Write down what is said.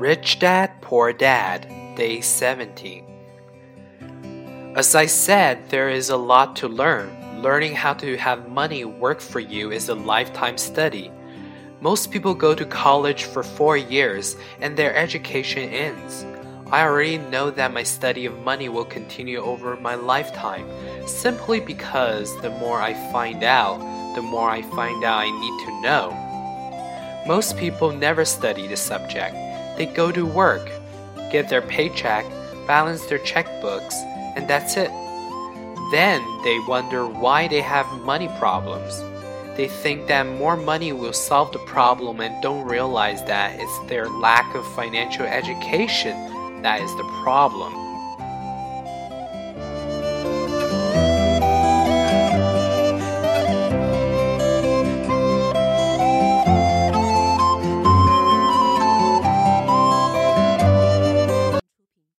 Rich Dad, Poor Dad, Day 17. As I said, there is a lot to learn. Learning how to have money work for you is a lifetime study. Most people go to college for four years and their education ends. I already know that my study of money will continue over my lifetime, simply because the more I find out, the more I find out I need to know. Most people never study the subject. They go to work, get their paycheck, balance their checkbooks, and that's it. Then they wonder why they have money problems. They think that more money will solve the problem and don't realize that it's their lack of financial education that is the problem.